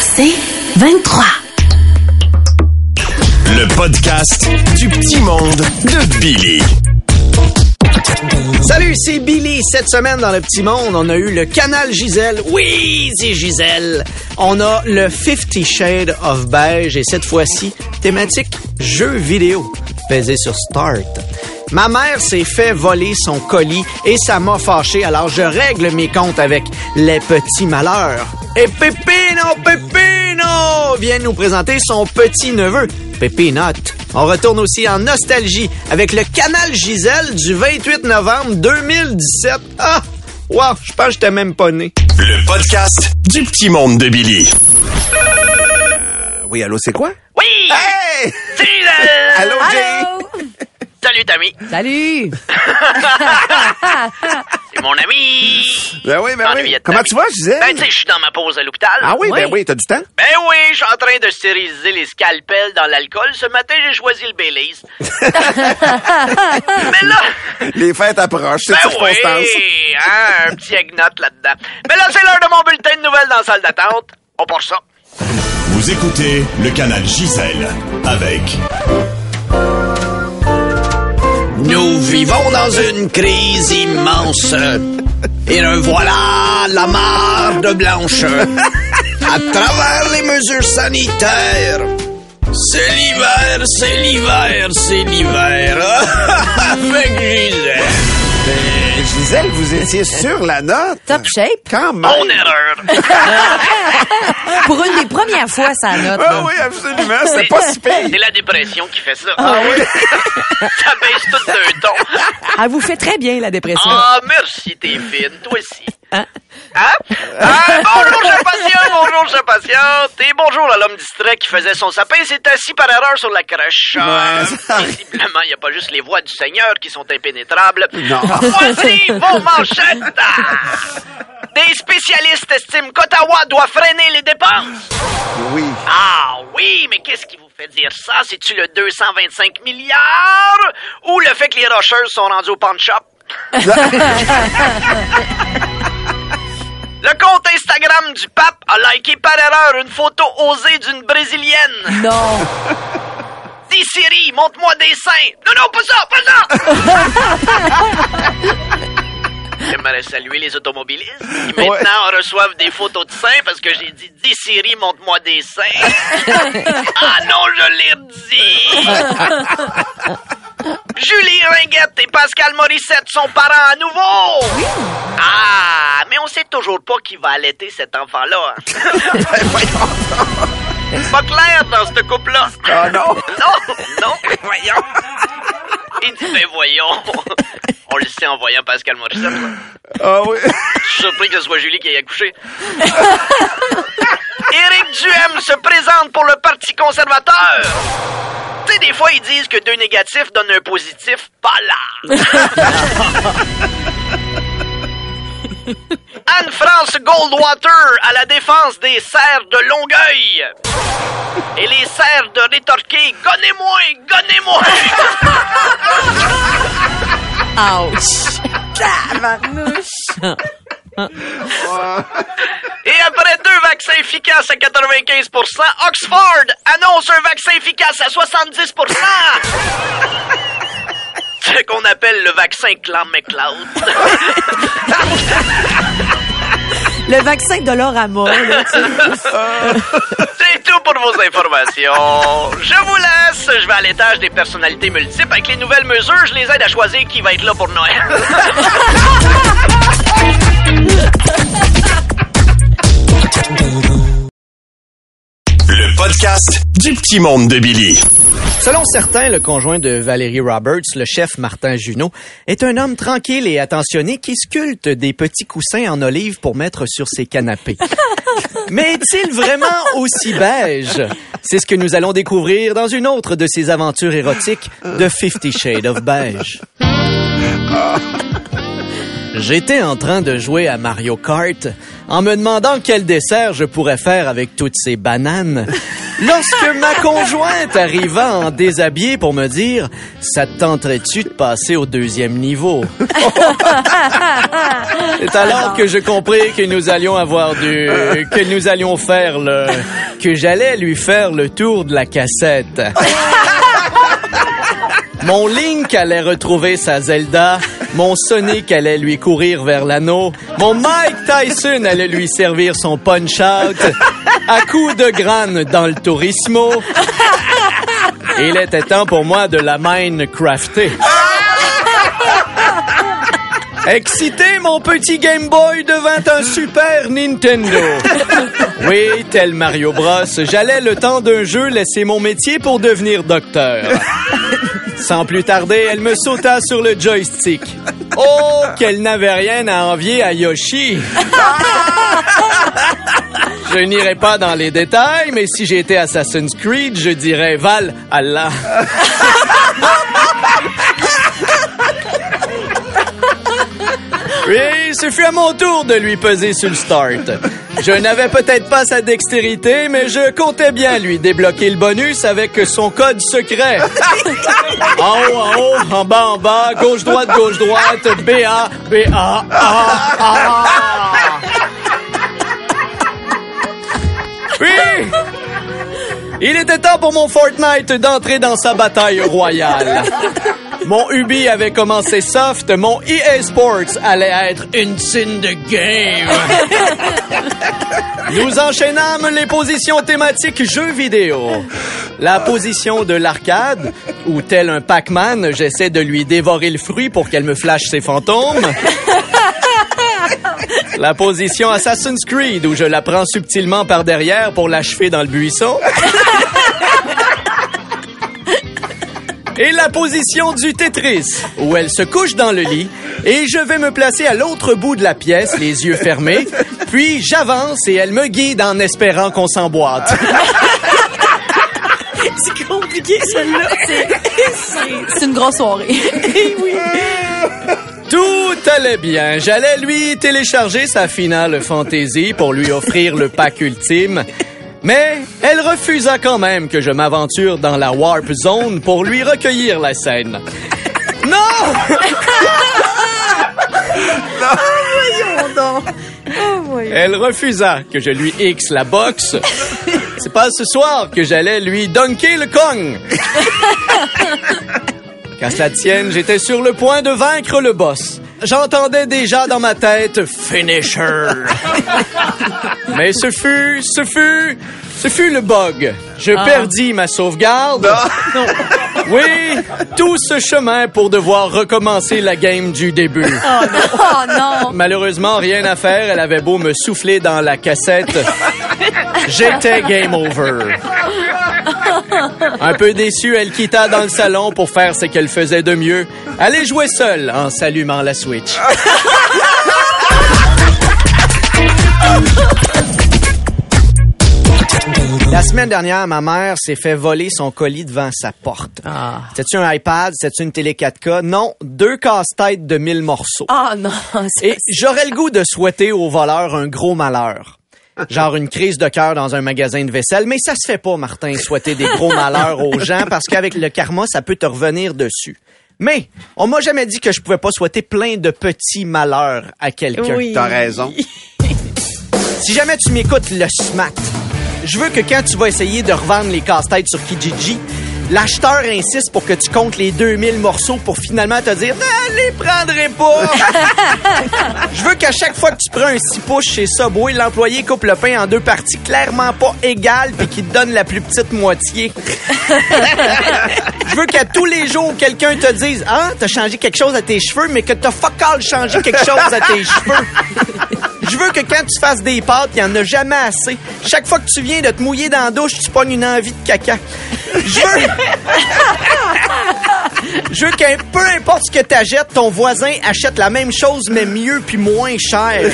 C'est 23. Le podcast du petit monde de Billy. Salut, c'est Billy. Cette semaine dans le petit monde, on a eu le canal Gisèle. Oui, c'est Gisèle. On a le Fifty Shades of Beige et cette fois-ci, thématique jeux vidéo. Pesez sur Start. Ma mère s'est fait voler son colis et ça m'a fâché, alors je règle mes comptes avec les petits malheurs. Et Pépino, Pépino vient nous présenter son petit-neveu, Pépinote. On retourne aussi en nostalgie avec le canal Gisèle du 28 novembre 2017. Ah! Wow, je pense que j'étais même pas né. Le podcast du petit monde de Billy. Oui, allô, c'est quoi? Oui! Hey! Salut, euh, Allô, Jay? Salut, Tammy. Salut! C'est mon ami. Ben oui, ben En oui. Comment tu vas, Gisèle? Ben, tu sais, je suis dans ma pause à l'hôpital. ah oui, ben Oui. t'as du temps? Ben oui, je suis en train de stériliser les scalpels dans l'alcool. Ce matin, j'ai choisi le Baileys. Mais là, Les fêtes approchent, c'est ben circonstance. oui, hein, un petit egnote là-dedans. Mais là, c'est l'heure de mon bulletin de nouvelles dans la salle d'attente. On part ça. Vous écoutez le canal Gisèle avec Nous vivons dans une crise immense. Et le voilà la marde blanche. À travers les mesures sanitaires. C'est l'hiver, c'est l'hiver, c'est l'hiver. Avec Gisèle. Gisèle, vous étiez sur la note. Top shape. Quand même. Mon erreur. Pour une des premières fois, ça note. Ah oui, absolument, c'est pas si pire. C'est la dépression qui fait ça. Ah oui? ça baisse tout d'un ton. Elle vous fait très bien, la dépression. Ah, merci, t'es fine. Toi aussi. Hein? Hein? Ah, bonjour, cher patient, bonjour, cher patiente. Et bonjour à l'homme distrait qui faisait son sapin. s'est assis par erreur sur la crèche. Ah, Visiblement, il n'y a pas juste les voix du Seigneur qui sont impénétrables. Non. Voici vos manchettes. Des spécialistes estiment qu'Ottawa doit freiner les dépenses. Oui. Ah oui, mais qu'est-ce qui vous fait dire ça? C'est-tu le 225 milliards ou le fait que les rocheuses sont rendues au pawn shop? Le compte Instagram du pape a liké par erreur une photo osée d'une brésilienne. Non. Dis Siri, montre-moi des seins. Non, non, pas ça, pas ça! J'aimerais saluer les automobilistes qui maintenant reçoivent des photos de seins parce que j'ai dit Dis Siri, montre-moi des seins. ah non, je l'ai redit. Julie Ringuette et Pascal Morissette sont parents à nouveau. Ah, mais on sait toujours pas qui va allaiter cet enfant-là. Pas clair dans ce couple-là. Ah non. Non, non, voyons. Il dit, ben voyons. On le sait en voyant Pascal Morissette. Ah oui. Je suis surpris que ce soit Julie qui ait accouché. Éric Duhem se présente pour le Parti conservateur. Tu sais, des fois, ils disent que deux négatifs donnent un positif. Pas là. Anne-France Goldwater à la défense des serres de Longueuil. Et les serres de rétorquer Gonnez-moi, gonnez-moi. Ouch. Tabarnouche. Et après deux vaccins efficaces à 95% Oxford annonce un vaccin efficace à 70% Ce qu'on appelle le vaccin Clan McLeod. Le vaccin de l'orama. C'est tout pour vos informations. Je vous laisse. Je vais à l'étage des personnalités multiples. Avec les nouvelles mesures, je les aide à choisir qui va être là pour Noël. le podcast du petit monde de Billy. Selon certains, le conjoint de Valérie Roberts, le chef Martin Junot, est un homme tranquille et attentionné qui sculpte des petits coussins en olive pour mettre sur ses canapés. Mais est-il vraiment aussi beige? C'est ce que nous allons découvrir dans une autre de ces aventures érotiques de Fifty Shades of Beige. J'étais en train de jouer à Mario Kart en me demandant quel dessert je pourrais faire avec toutes ces bananes. Lorsque ma conjointe arriva en déshabillé pour me dire Ça te tenterait-tu de passer au deuxième niveau C'est alors que je compris que nous allions avoir du. que nous allions faire le. que j'allais lui faire le tour de la cassette. Mon Link allait retrouver sa Zelda. Mon Sonic allait lui courir vers l'anneau. Mon Mike Tyson allait lui servir son punch-out à coups de grane dans le Turismo. Il était temps pour moi de la Minecrafter. Excité, mon petit Game Boy devint un Super Nintendo. Oui, tel Mario Bros, j'allais le temps d'un jeu laisser mon métier pour devenir docteur. Sans plus tarder, elle me sauta sur le joystick. Oh, qu'elle n'avait rien à envier à Yoshi. Je n'irai pas dans les détails, mais si j'étais Assassin's Creed, je dirais Val Allah. Oui, ce fut à mon tour de lui peser sur le start. Je n'avais peut-être pas sa dextérité, mais je comptais bien lui débloquer le bonus avec son code secret. En haut, en haut, en bas, en bas, gauche, droite, gauche, droite, B-A, B-A, A, A. Oui! Il était temps pour mon Fortnite d'entrer dans sa bataille royale. Mon Ubi avait commencé soft, mon EA Sports allait être une scène de game. Nous enchaînâmes les positions thématiques jeux vidéo. La position de l'arcade, où tel un Pac-Man, j'essaie de lui dévorer le fruit pour qu'elle me flash ses fantômes. La position Assassin's Creed, où je la prends subtilement par derrière pour l'achever dans le buisson. Et la position du Tetris, où elle se couche dans le lit et je vais me placer à l'autre bout de la pièce, les yeux fermés, puis j'avance et elle me guide en espérant qu'on s'emboîte. C'est compliqué, celle-là. C'est une grosse soirée. Tout allait bien. J'allais lui télécharger sa finale fantasy pour lui offrir le pack ultime. Mais elle refusa quand même que je m'aventure dans la Warp Zone pour lui recueillir la scène. Non! Elle refusa que je lui X la boxe. C'est pas ce soir que j'allais lui dunker le Kong. Qu'à cela tienne, j'étais sur le point de vaincre le boss. J'entendais déjà dans ma tête Finisher. Mais ce fut, ce fut, ce fut le bug. Je perdis ma sauvegarde. Non. Oui, tout ce chemin pour devoir recommencer la game du début. Oh non! Malheureusement, rien à faire. Elle avait beau me souffler dans la cassette. J'étais game over. Un peu déçue, elle quitta dans le salon pour faire ce qu'elle faisait de mieux. Aller jouer seule en s'allumant la Switch. La semaine dernière, ma mère s'est fait voler son colis devant sa porte. C'était-tu un iPad? C'était-tu une télé 4K? Non, deux casse-têtes de 1000 morceaux. Ah non. Et j'aurais le goût de souhaiter au voleur un gros malheur. Genre une crise de cœur dans un magasin de vaisselle. Mais ça se fait pas, Martin, souhaiter des gros malheurs aux gens parce qu'avec le karma, ça peut te revenir dessus. Mais on m'a jamais dit que je pouvais pas souhaiter plein de petits malheurs à quelqu'un. Oui. T'as raison. Si jamais tu m'écoutes le SMAT, je veux que quand tu vas essayer de revendre les casse-têtes sur Kijiji, l'acheteur insiste pour que tu comptes les 2000 morceaux pour finalement te dire « Non, je les prendrai pas! » Je veux qu'à chaque fois que tu prends un 6 pouces chez Subway, l'employé coupe le pain en deux parties clairement pas égales puis qu'il te donne la plus petite moitié. Je veux qu'à tous les jours, quelqu'un te dise « Ah, t'as changé quelque chose à tes cheveux, mais que t'as fuck all changé quelque chose à tes cheveux. » Je veux que quand tu fasses des pâtes, il y en a jamais assez. Chaque fois que tu viens de te mouiller dans la douche, tu pognes une envie de caca. Je veux... Je veux qu'un peu importe ce que t'achètes, ton voisin achète la même chose, mais mieux puis moins cher.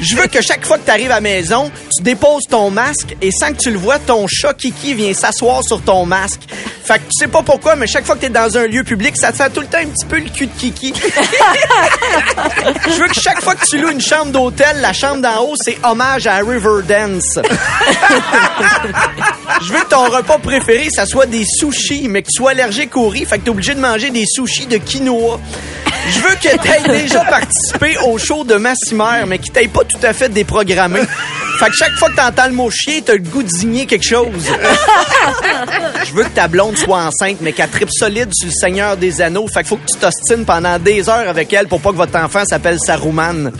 Je veux que chaque fois que tu arrives à la maison, tu déposes ton masque et sans que tu le vois, ton chat Kiki vient s'asseoir sur ton masque. Fait que tu sais pas pourquoi, mais chaque fois que t'es dans un lieu public, ça te sent tout le temps un petit peu le cul de Kiki. Je veux que chaque fois que tu loues une chambre d'hôtel, la chambre d'en haut, c'est hommage à Riverdance. Je veux que ton repas préféré, ça soit des sushis, mais que tu sois allergique au riz, fait que t'es obligé de manger des sushis de quinoa. Je veux que t'aies déjà participé au show de Massimer, mais qui t'aille pas tout à fait déprogrammé. Fait que chaque fois que t'entends le mot chien, t'as le goût digner quelque chose. Je veux que ta blonde soit enceinte, mais qu'elle tripe solide sur le Seigneur des Anneaux. Fait qu'il faut que tu t'ostines pendant des heures avec elle pour pas que votre enfant s'appelle Saruman.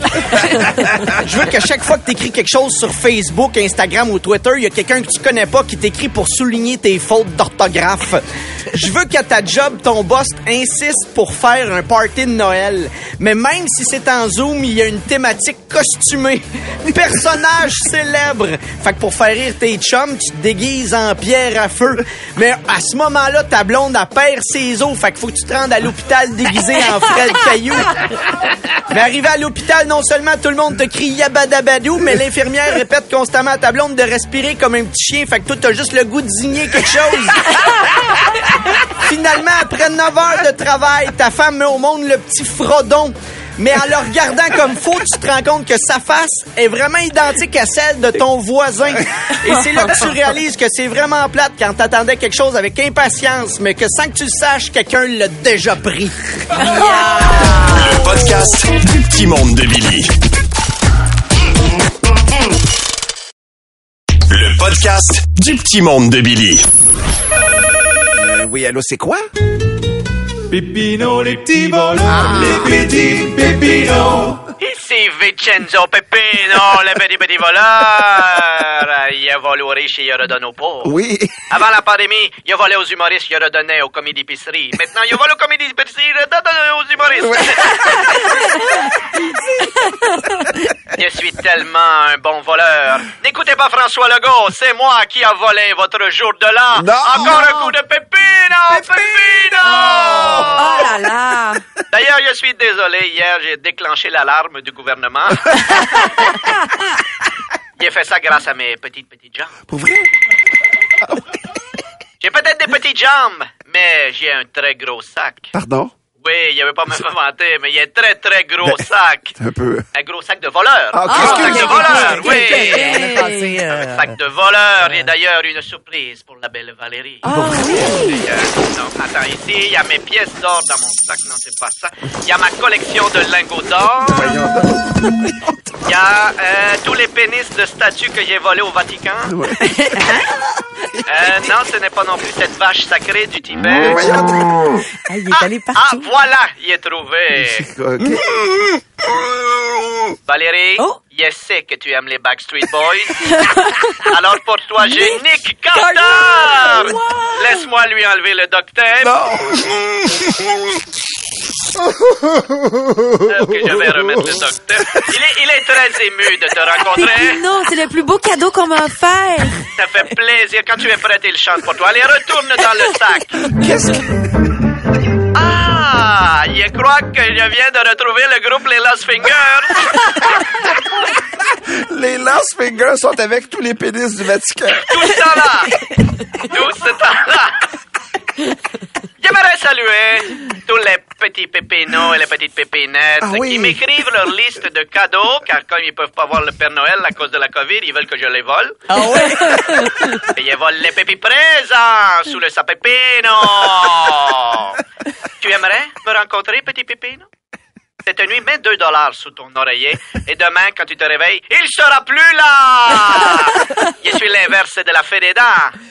Je veux que chaque fois que t'écris quelque chose sur Facebook, Instagram ou Twitter, il y a quelqu'un que tu connais pas qui t'écrit pour souligner tes fautes d'orthographe. Je veux qu'à ta job, ton boss insiste pour faire un party de Noël. Mais même si c'est en Zoom, il y a une thématique costumée. Personnage célèbre. Fait que pour faire rire tes chums, tu te déguises en pierre à feu. Mais à ce moment-là, ta blonde, a perd ses os. Fait qu'il faut que tu te rendes à l'hôpital déguisé en Fred Caillou. Mais arrivé à l'hôpital, non seulement tout le monde te crie yabadabadou, mais l'infirmière répète constamment à ta blonde de respirer comme un petit chien. Fait que toi, t'as juste le goût de digner quelque chose. Finalement, après 9 heures de travail, ta femme met au monde le petit Frodon. Mais en le regardant comme faux, tu te rends compte que sa face est vraiment identique à celle de ton voisin. Et c'est là que tu réalises que c'est vraiment plate quand t'attendais quelque chose avec impatience, mais que sans que tu le saches, quelqu'un l'a déjà pris. Le podcast du petit monde de Billy. Le podcast du petit monde de Billy. Euh, oui, allô, c'est quoi? Pépino, les petits voleurs, les petits pépinos. Ici Vincenzo Peppino, le petit petit voleur. Il a volé aux riches et il a redonné aux pauvres. Oui. Avant la pandémie, il a volé aux humoristes, il a redonné aux comédies épiceries. Maintenant, il a volé aux comédies épiceries, il a redonné aux humoristes. Je suis tellement un bon voleur. N'écoutez pas François Legault, c'est moi qui a volé votre jour de l'an. Non. Encore un coup de Pépino, Pépino! Oh là là! D'ailleurs, je suis désolé. Hier, j'ai déclenché l'alarme du gouvernement. j'ai fait ça grâce à mes petites, petites jambes. Pour vrai? J'ai peut-être des petites jambes, mais j'ai un très gros sac. Pardon? Oui, il avait pas me vanter, mais il y a un très, très gros sac. Un peu. Un gros sac de voleur. Ah, un sac de voleur, oui. Un sac de voleur et d'ailleurs une surprise pour la belle Valérie. Ah oui! Et, euh, non, attends, ici, il y a mes pièces d'or dans mon sac. Non, c'est pas ça. Il y a ma collection de lingots d'or. Il y a euh, tous les pénis de statues que j'ai volés au Vatican. Euh, non, ce n'est pas non plus cette vache sacrée du Tibet. Ah, il est allé Ah, partout. voilà, il est trouvé. Ok. Valérie, Oh. je sais que tu aimes les Backstreet Boys. Alors pour toi, j'ai Nick Carter. Laisse-moi lui enlever le docteur. Ok, je vais remettre le docteur. Il est, il est très ému de te rencontrer. Pépino, c'est le plus beau cadeau qu'on m'a offert. Ça fait plaisir. Quand tu es prête, il chante pour toi. Allez, retourne dans le sac. Qu'est-ce que... Ah, je crois que je viens de retrouver le groupe Les Lost Fingers. Les Last Fingers sont avec tous les pénis du Vatican. Tout ce temps-là. Tout ce temps-là. J'aimerais saluer tous les petits pépinos et les petites pépinettes Ah oui. qui m'écrivent leur liste de cadeaux, car comme ils peuvent pas voir le Père Noël à cause de la COVID, ils veulent que je les vole. Ah ouais? Et ils volent les pépis présents sous le sapépino. tu aimerais me rencontrer, petit pépino? Cette nuit, mets 2 dollars sous ton oreiller et demain, quand tu te réveilles, il sera plus là! Je suis l'inverse de la fée des dents,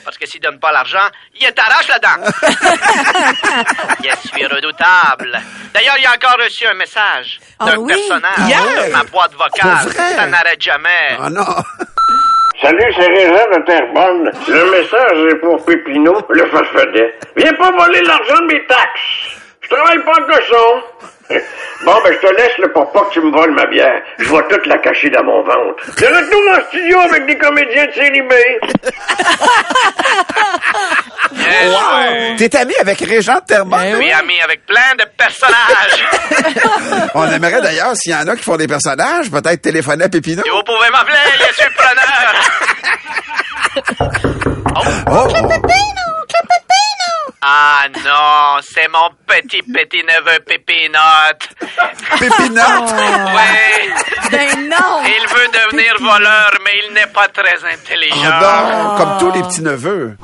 parce que s'il donne pas l'argent, il t'arrache la dent. Je suis redoutable. D'ailleurs, il a encore reçu un message Ah d'un oui? personnage sur ma boîte vocale. Pour vrai? Ça n'arrête jamais. Ah non. Salut, c'est Régent de Terrebonne. Le message est pour Pépino, le farfadet. Viens pas voler l'argent de mes taxes. Je travaille pas en cochon. Bon, ben, je te laisse là, pour pas que tu me voles ma bière. Je vais toute la cacher dans mon ventre. De retour en studio avec des comédiens de série B. Bien joué. T'es ami avec Régent de Terrebonne? Oui, ami, avec plein de personnages. On aimerait d'ailleurs, s'il y en a qui font des personnages, peut-être téléphoner à Pépino. Et vous pouvez m'appeler, je suis preneur. Oh! Ah non, c'est mon petit petit neveu Pépinote. Pépinote? Oui. Ben non! Il veut devenir voleur, mais il n'est pas très Oh intelligent. non, comme tous les petits neveux.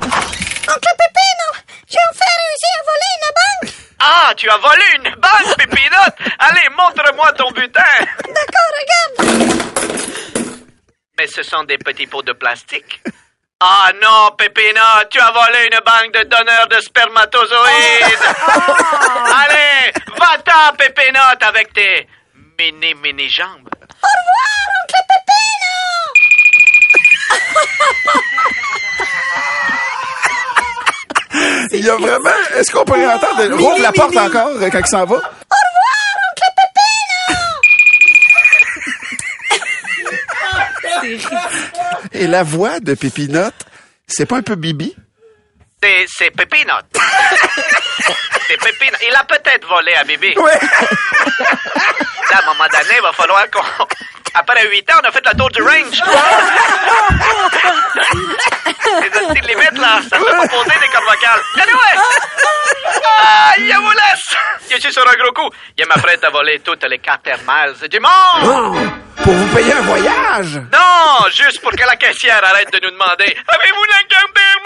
Ah, tu as volé une banque, Pépinote. Allez, montre-moi ton butin. D'accord, regarde. Mais ce sont des petits pots de plastique. Ah non, Pépinote, tu as volé une banque de donneurs de spermatozoïdes. Allez, va-t'en, Pépinote, avec tes mini mini jambes. Il y a vraiment... Est-ce qu'on peut entendre? Rouvre la porte encore euh, quand il s'en va? Et la voix de Pépinote, c'est pas un peu Bibi? C'est, c'est Pépinote. c'est Pépinote. Il a peut-être volé à Bibi. Là, à un moment donné, il va falloir qu'on... Après huit ans, on a fait le tour du range. Les petites limites, là, ça peut pas poser des cordes vocales. Anyway! Ah, il vous laisse! Je suis sur un gros coup. Il m'apprête à voler toutes les quarter miles du monde! Oh, pour vous payer un voyage? Non, juste pour que la caissière arrête de nous demander Avez-vous la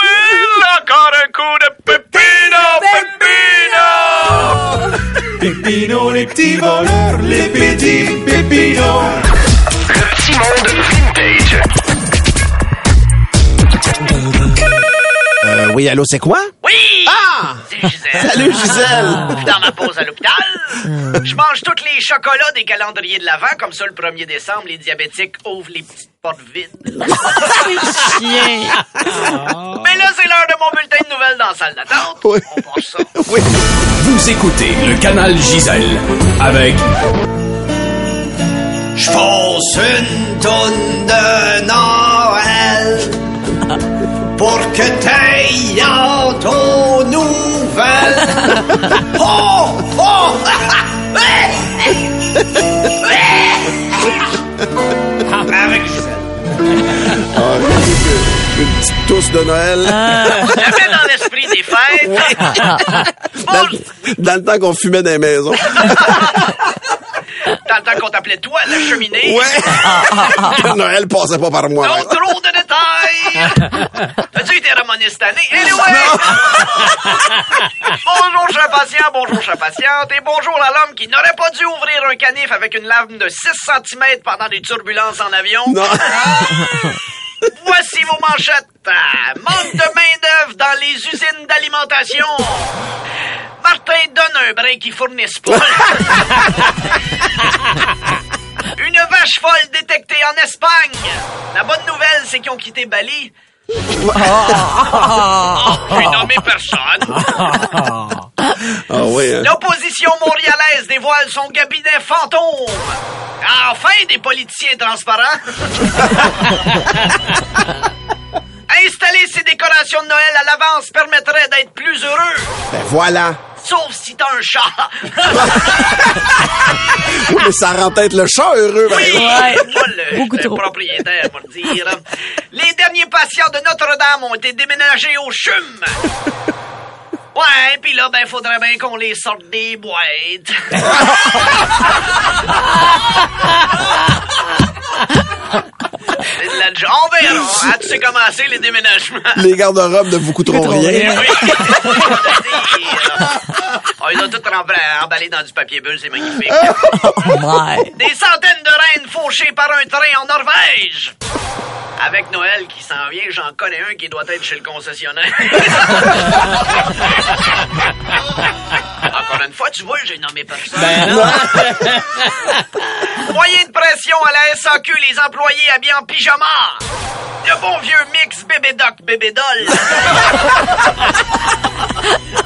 miles? Encore un coup de pepino, pepino! Pépino, les petits voleurs, les petits pépinos. Le petit monde vintage. Euh, oui, allô, c'est quoi? Oui! Ah! C'est Gisèle. Salut, Gisèle. Dans ma pause à l'hôpital, je mange tous les chocolats des calendriers de l'Avent, comme ça le 1er décembre, les diabétiques ouvrent les petites portes vides. Chien! Mais là, c'est l'heure de mon bulletin de nouvelles dans la salle d'attente. Oui. On passe ça. Oui. Vous écoutez le canal Gisèle avec Je pose une tonne de Noël pour que t'ailles nouvelles. Oh! Oh! Une petite tousse de Noël. Jamais dans l'esprit des fêtes. Dans, le- dans le temps qu'on fumait dans les maisons. Dans le temps qu'on t'appelait toi, la cheminée. Ouais. Noël passait pas par moi. Non, hein. trop de détails! As-tu été ramoné cette année? Anyway! bonjour, cher patient, bonjour, cher patiente, et bonjour à l'homme qui n'aurait pas dû ouvrir un canif avec une lame de 6 cm pendant des turbulences en avion. Non. Voici vos manchettes. Ah, Manque de main-d'œuvre dans les usines d'alimentation. Martin donne un brin qui fournisse pas. Une vache folle détectée en Espagne. La bonne nouvelle, c'est qu'ils ont quitté Bali. Oh, j'ai nommé personne. Ah oui, hein. L'opposition montréalaise dévoile son cabinet fantôme. Enfin, des politiciens transparents. Installer ces décorations de Noël à l'avance permettrait d'être plus heureux. Ben voilà. Sauf si t'as un chat. Oui, mais ça rend peut-être le chat heureux. ben. Oui, Ouais. moi, le, Beaucoup le trop. propriétaire, pour le dire. Les derniers patients de Notre-Dame ont été déménagés au CHUM. Ouais, puis là, ben, faudrait bien qu'on les sorte des boîtes. La jo- On verra. Ah, tu sais comment c'est, les déménagements? Les garde-robes ne vous coûteront rien. Oui. On les a tous rembla- emballés dans du papier bulle, c'est magnifique. Des centaines de reines fauchées par un train en Norvège. Avec Noël qui s'en vient, j'en connais un qui doit être chez le concessionnaire. Encore une fois, tu vois, j'ai nommé personne. Ben non. À la SAQ, les employés habillés en pyjama. Le bon vieux mix bébé doc bébé doll.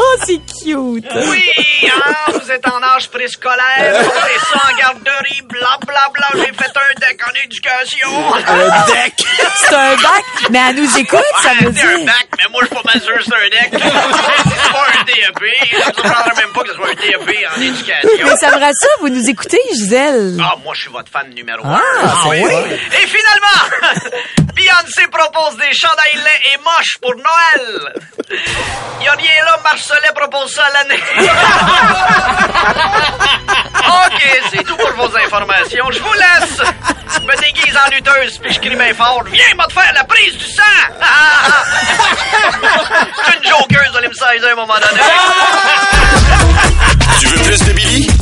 Oh, c'est cute. Oui, hein, vous êtes en âge préscolaire, vous faites ça en garderie, blablabla, j'ai fait un deck en éducation. Un deck? C'est un bac, mais elle nous écoute, ça veut C'est un dire. bac, mais moi, je suis pas mal sûr que c'est un deck. c'est pas un DEP. Je ne même pas que ce soit un DEP en éducation. Mais ça me rassure, vous nous écoutez, Gisèle. Ah, moi, je suis votre fan numéro Ah, un. c'est vrai. Et finalement, des chandails laids et moches pour Noël. Y a rien là, Marcelet propose ça à l'année. OK, c'est tout pour vos informations. Je vous laisse. Je me déguise en lutteuse, puis je crie bien fort. Viens, m'a te faire la prise du sang. C'est une jokeuse, me saisir à un moment donné. Tu veux plus de Billy?